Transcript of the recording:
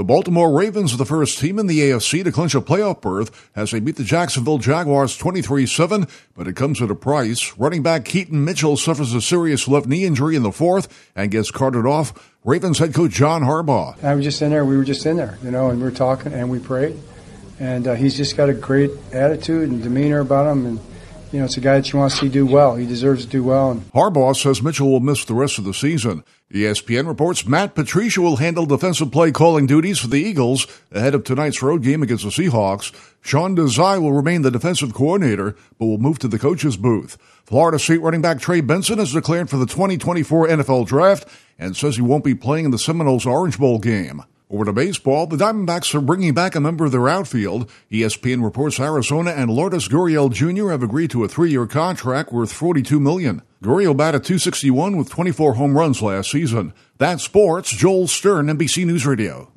The Baltimore Ravens are the first team in the AFC to clinch a playoff berth as they beat the Jacksonville Jaguars 23-7, but it comes at a price. Running back Keaton Mitchell suffers a serious left knee injury in the fourth and gets carted off. Ravens head coach John Harbaugh. I was just in there. We were just in there, you know, and we were talking and we prayed. And uh, he's just got a great attitude and demeanor about him, and you know, it's a guy that you want to see do well. He deserves to do well. And Harbaugh says Mitchell will miss the rest of the season. ESPN reports Matt Patricia will handle defensive play calling duties for the Eagles ahead of tonight's road game against the Seahawks. Sean Desai will remain the defensive coordinator, but will move to the coach's booth. Florida State running back Trey Benson has declared for the 2024 NFL Draft and says he won't be playing in the Seminoles Orange Bowl game. Over to baseball, the Diamondbacks are bringing back a member of their outfield. ESPN reports Arizona and Lourdes Gurriel Jr. have agreed to a three-year contract worth 42 million. Gurriel batted 261 with 24 home runs last season. That's sports. Joel Stern, NBC News Radio.